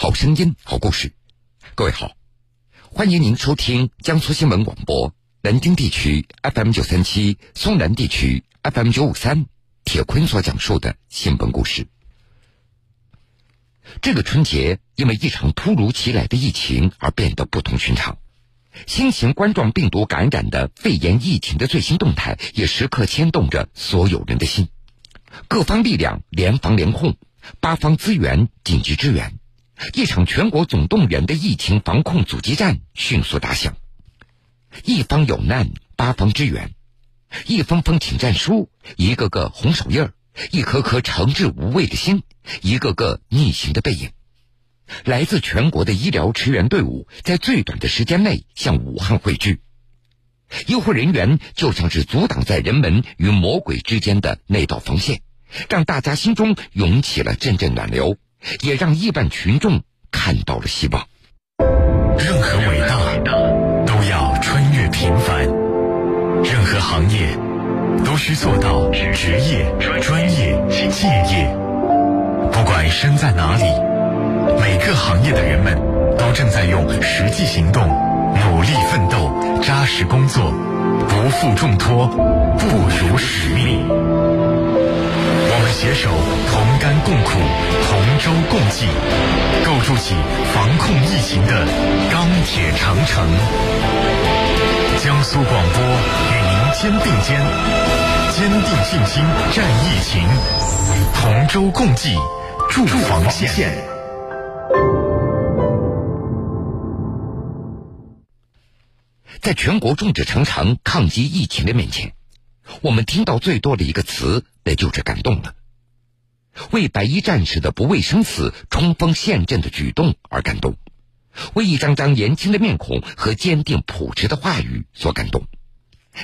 好声音，好故事。各位好，欢迎您收听江苏新闻广播南京地区 FM 九三七、松南地区 FM 九五三。铁坤所讲述的新闻故事。这个春节因为一场突如其来的疫情而变得不同寻常。新型冠状病毒感染的肺炎疫情的最新动态，也时刻牵动着所有人的心。各方力量联防联控。八方资源紧急支援，一场全国总动员的疫情防控阻击战迅速打响。一方有难，八方支援；一封封请战书，一个个红手印儿，一颗颗诚挚无畏的心，一个个逆行的背影。来自全国的医疗驰援队伍在最短的时间内向武汉汇聚。医护人员就像是阻挡在人们与魔鬼之间的那道防线。让大家心中涌起了阵阵暖流，也让亿万群众看到了希望。任何伟大都要穿越平凡，任何行业都需做到职业、专业、敬业。不管身在哪里，每个行业的人们都正在用实际行动努力奋斗，扎实工作，不负重托，不辱使命。携手同甘共苦，同舟共济，构筑起防控疫情的钢铁长城。江苏广播与您肩并肩，坚定信心战疫情，同舟共济筑防线。在全国众志成城抗击疫情的面前，我们听到最多的一个词，那就是感动了。为白衣战士的不畏生死、冲锋陷阵的举动而感动，为一张张年轻的面孔和坚定朴实的话语所感动。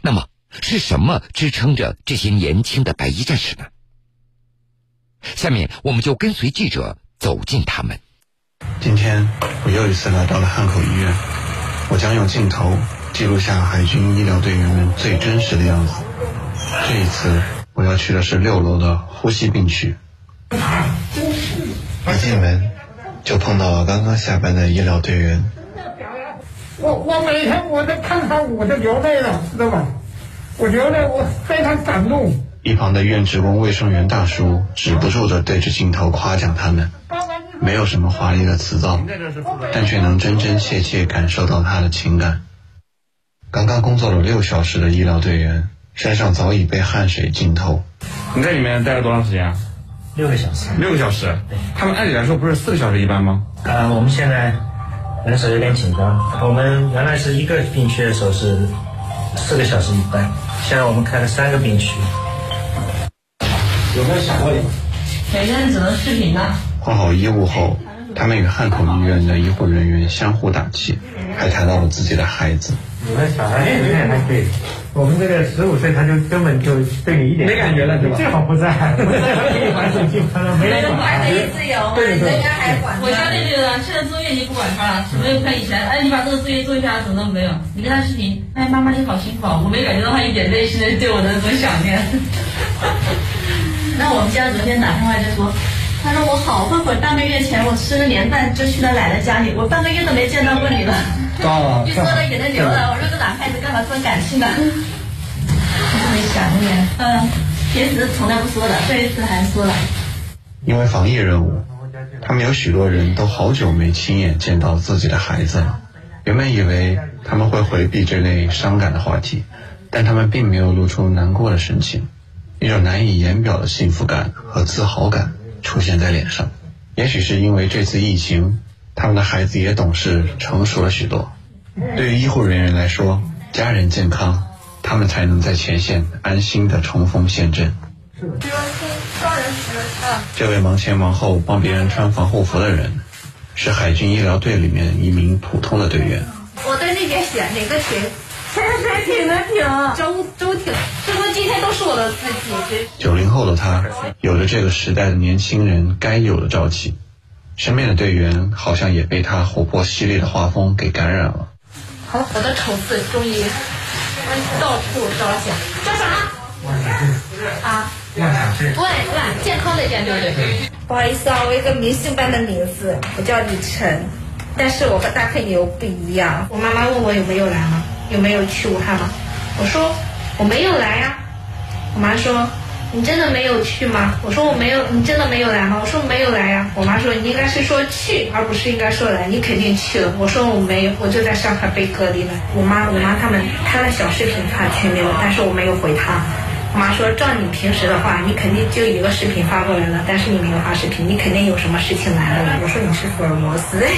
那么，是什么支撑着这些年轻的白衣战士呢？下面，我们就跟随记者走进他们。今天，我又一次来到了汉口医院，我将用镜头记录下海军医疗队员们最真实的样子。这一次，我要去的是六楼的呼吸病区。一进门就碰到了刚刚下班的医疗队员。我我每天我都看他我都流泪了，知道吧？我流泪，我非常感动。一旁的院职工卫生员大叔止不住的对着镜头夸奖他们，没有什么华丽的辞藻，但却能真真切切感受到他的情感。刚刚工作了六小时的医疗队员身上早已被汗水浸透。你在里面待了多长时间啊？六个小时，六个小时，他们按理来说不是四个小时一班吗？呃，我们现在人手有点紧张。我们原来是一个病区的时候是四个小时一班，现在我们开了三个病区。有没有想过，每个人只能视频呢？换好衣物后，他们与汉口医院的医护人员相互打气，还谈到了自己的孩子。你们小孩有点还可以。我们这个十五岁，他就根本就对你一点没感觉了，对吧？最好不在，给你玩手机，他说没人管，可以自由嘛，人家还管。我家那个现在作业已经不管他了，没有像以前，哎，你把这个作业做一下，什么都没有。你跟他视频，哎，妈妈你好辛苦啊，我没感觉到他一点内心的对我的那种想念。那我们家昨天打电话就说，他说我好后悔，半个月前我吃了年饭就去了奶奶家里，我半个月都没见到过你了。啊！你说的眼泪流了，我说这男孩子干嘛这么感性呢？特别想念，嗯，平时从来不说的，这一次还说了。因为防疫任务，他们有许多人都好久没亲眼见到自己的孩子了。原本以为他们会回避这类伤感的话题，但他们并没有露出难过的神情，一种难以言表的幸福感和自豪感出现在脸上。也许是因为这次疫情。他们的孩子也懂事成熟了许多。对于医护人员来说，家人健康，他们才能在前线安心的冲锋陷阵。这位忙前忙后帮别人穿防护服的人，是海军医疗队里面一名普通的队员。我在那边选哪个停？潜水艇的艇，周周艇，这都今天都是我的字体。九零后的他，有着这个时代的年轻人该有的朝气。身边的队员好像也被他活泼犀利的画风给感染了。好，我的丑字终于到处彰显。叫啥？啊？对，对，健康的健对不对？不好意思啊，我一个明星般的名字，我叫李晨，但是我和大黑牛不一样。我妈妈问我有没有来吗？有没有去武汉吗？我说我没有来呀。我妈说。你真的没有去吗？我说我没有，你真的没有来吗？我说没有来呀。我妈说你应该是说去，而不是应该说来。你肯定去了。我说我没有，我就在上海被隔离了。我妈，我妈他们拍了小视频发群里了，但是我没有回她。我妈说照你平时的话，你肯定就一个视频发过来了，但是你没有发视频，你肯定有什么事情来了。我说你是福尔摩斯。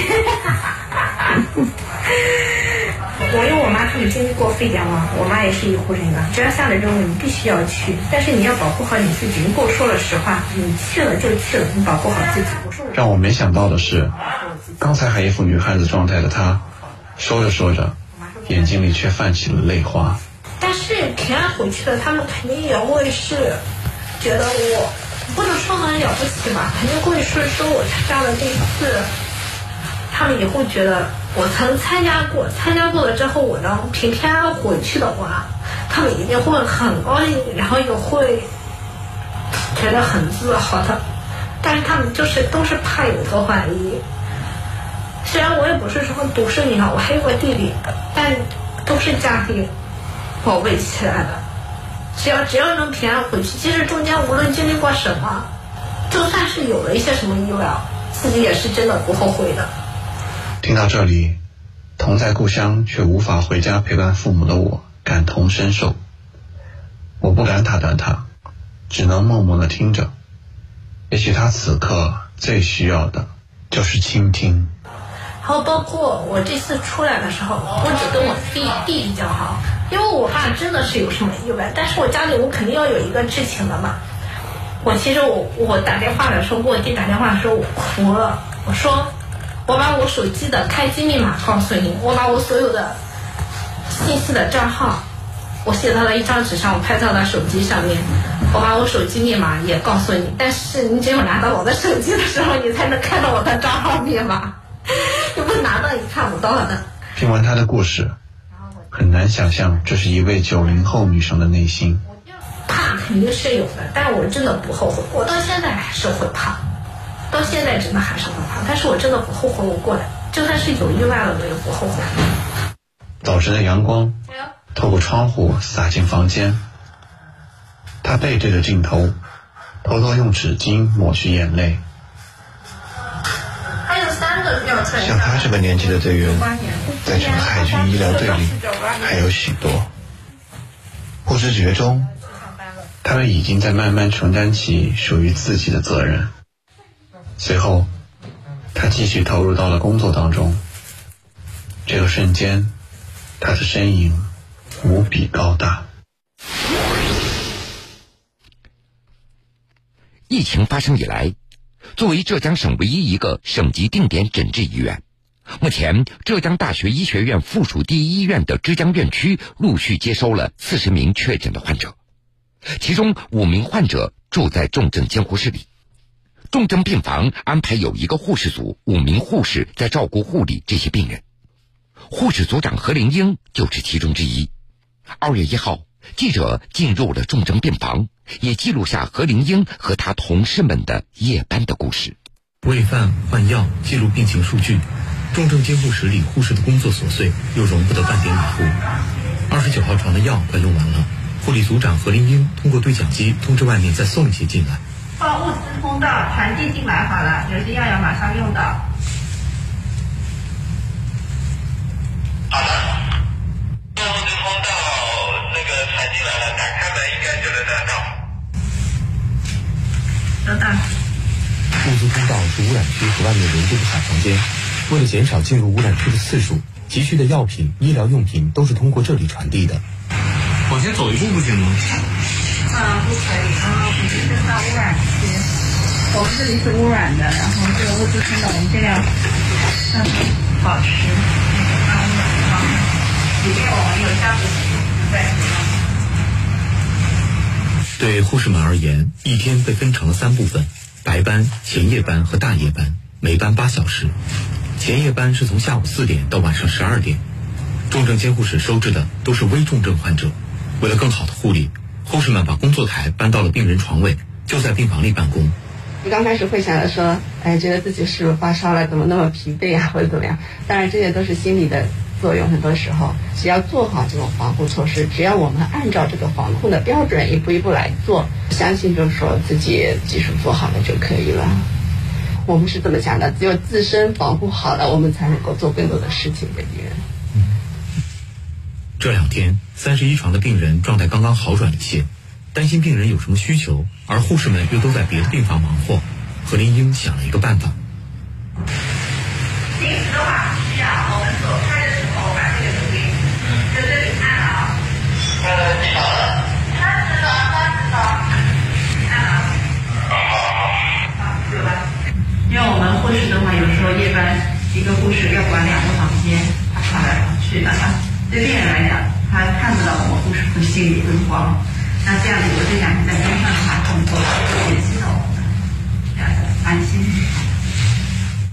我因为我妈他们经历过非典嘛，我妈也是医护人员，只要下了任务，你必须要去，但是你要保护好你自己。你跟我说了实话，你去了就去了，你保护好自己。让我没想到的是，刚才还一副女汉子状态的她，说着说着，眼睛里却泛起了泪花。但是平安回去了，他们肯定也会是觉得我不能说很了不起吧，肯定会是说我参加了这一次，他们也会觉得。我曾参加过，参加过了之后，我能平平安安回去的话，他们一定会很高兴，然后也会觉得很自豪的。但是他们就是都是怕有个万一。虽然我也不是什么独生女啊，我还有个弟弟，但都是家里宝贝起来的。只要只要能平安回去，其实中间无论经历过什么，就算是有了一些什么意外，自己也是真的不后悔的。听到这里，同在故乡却无法回家陪伴父母的我感同身受。我不敢打断他，只能默默的听着。也许他此刻最需要的就是倾听。还有包括我这次出来的时候，我只跟我弟弟比较好，因为我爸真的是有什么意外，但是我家里我肯定要有一个知情的嘛。我其实我我打电话的时候，给我弟打电话的时候，我哭了，我说。我把我手机的开机密码告诉你，我把我所有的信息的账号，我写到了一张纸上，我拍到了手机上面。我把我手机密码也告诉你，但是你只有拿到我的手机的时候，你才能看到我的账号密码。你不拿到，你看不到的。听完他的故事，很难想象这是一位九零后女生的内心。怕肯定是有的，但我真的不后悔，我到现在还是会怕。到现在真的还是很怕，但是我真的不后悔我过来，就算是有意外了，我也不后悔。早晨的阳光透过窗户洒进房间，他背对着镜头，偷偷用纸巾抹去眼泪。还有三个要像他这个年纪的队员，在整个海军医疗队里还有许多。不知觉中，他们已经在慢慢承担起属于自己的责任。随后，他继续投入到了工作当中。这个瞬间，他的身影无比高大。疫情发生以来，作为浙江省唯一一个省级定点诊治医院，目前浙江大学医学院附属第一医院的枝江院区陆续接收了四十名确诊的患者，其中五名患者住在重症监护室里。重症病房安排有一个护士组，五名护士在照顾护理这些病人。护士组长何玲英就是其中之一。二月一号，记者进入了重症病房，也记录下何玲英和她同事们的夜班的故事。喂饭、换药、记录病情数据，重症监护室里护士的工作琐碎，又容不得半点马虎。二十九号床的药快用完了，护理组长何玲英通过对讲机通知外面再送一些进来。把物资通道传递进来好了，有些药要马上用的。好的，物资通道那个传进来了，打开门应该就能拿到。收到。物资通道是污染区和外面连接的小房间，为了减少进入污染区的次数，急需的药品、医疗用品都是通过这里传递的。往前走一步不行吗？啊，不可以啊！我们这是大污染区，我们这里是污染的，然后这个物资通道我们尽量让它保持那个安污染状态。里面我们有消毒器在。对护士们而言，一天被分成了三部分：白班、前夜班和大夜班，每班八小时。前夜班是从下午四点到晚上十二点。重症监护室收治的都是危重症患者，为了更好的护理。护士们把工作台搬到了病人床位，就在病房里办公。你刚开始会想着说，哎，觉得自己是不是发烧了，怎么那么疲惫啊，或者怎么样？当然，这些都是心理的作用。很多时候，只要做好这种防护措施，只要我们按照这个防控的标准一步一步来做，相信就是说自己技术做好了就可以了。我们是这么想的，只有自身防护好了，我们才能够做更多的事情给别人。这两天，三十一床的病人状态刚刚好转一些，担心病人有什么需求，而护士们又都在别的病房忙活。何林英想了一个办法。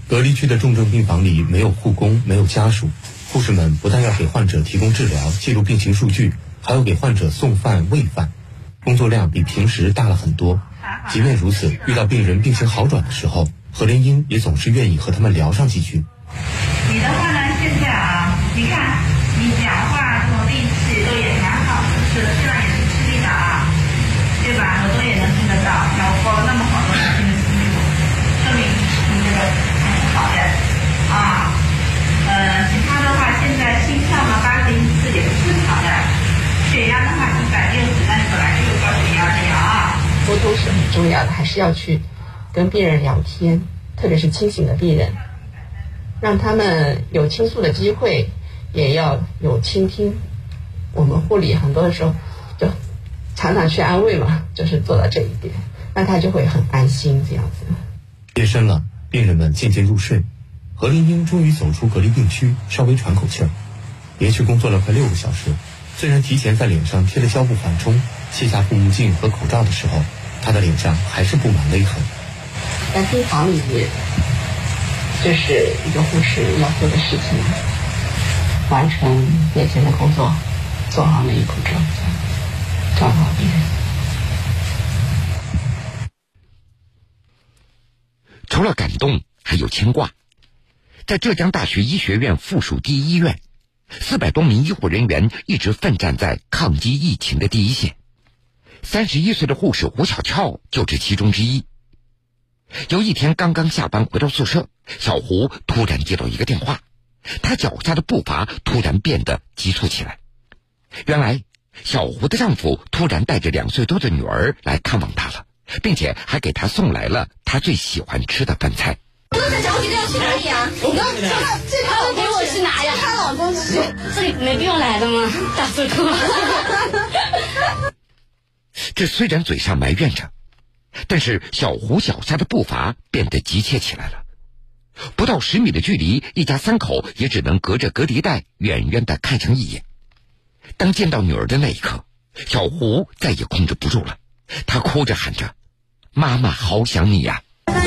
隔离区的重症病房里没有护工，没有家属，护士们不但要给患者提供治疗、记录病情数据，还要给患者送饭、喂饭，工作量比平时大了很多。即便如此，遇到病人病情好转的时候，何莲英也总是愿意和他们聊上几句。你的话呢？现在啊，你看都是很重要的，还是要去跟病人聊天，特别是清醒的病人，让他们有倾诉的机会，也要有倾听。我们护理很多的时候就常常去安慰嘛，就是做到这一点，那他就会很安心这样子。夜深了，病人们渐渐入睡，何林英终于走出隔离病区，稍微喘口气儿。连续工作了快六个小时，虽然提前在脸上贴了胶布缓冲，卸下护目镜和口罩的时候，他的脸上还是布满勒痕。在病房里面，这是一个护士要做的事情，完成眼前的工作，做好每一步骤，照顾好病人。除了感动，还有牵挂。在浙江大学医学院附属第一医院，四百多名医护人员一直奋战在抗击疫情的第一线。三十一岁的护士胡小俏就是其中之一。有一天刚刚下班回到宿舍，小胡突然接到一个电话，她脚下的步伐突然变得急促起来。原来，小胡的丈夫突然带着两岁多的女儿来看望她了，并且还给她送来了她最喜欢吃的饭菜。我在讲，我今天要去哪里啊？我刚说这他给我去哪呀？她老公去，这里没必要来的吗？大嘴哥。这虽然嘴上埋怨着，但是小胡脚下的步伐变得急切起来了。不到十米的距离，一家三口也只能隔着隔离带远远的看上一眼。当见到女儿的那一刻，小胡再也控制不住了，他哭着喊着：“妈妈，好想你呀！”爸爸，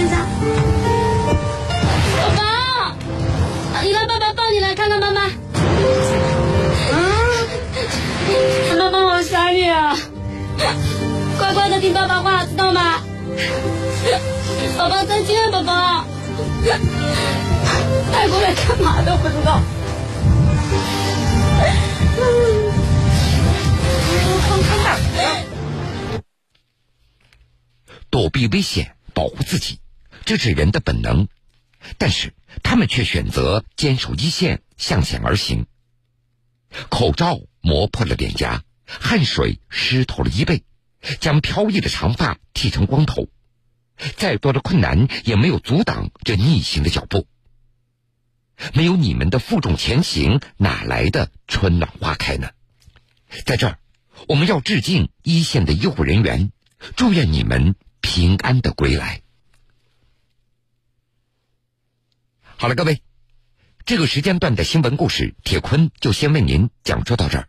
你来，爸爸抱你来看看妈妈。嗯，妈妈，我想你啊。乖乖的听爸爸话，知道吗？宝宝再见，宝宝。带过来干嘛都不知道。躲避危险，保护自己，这是人的本能，但是他们却选择坚守一线，向前而行。口罩磨破了脸颊，汗水湿透了衣背，将飘逸的长发剃成光头。再多的困难也没有阻挡这逆行的脚步。没有你们的负重前行，哪来的春暖花开呢？在这儿，我们要致敬一线的医护人员，祝愿你们平安的归来。好了，各位，这个时间段的新闻故事，铁坤就先为您讲述到这儿。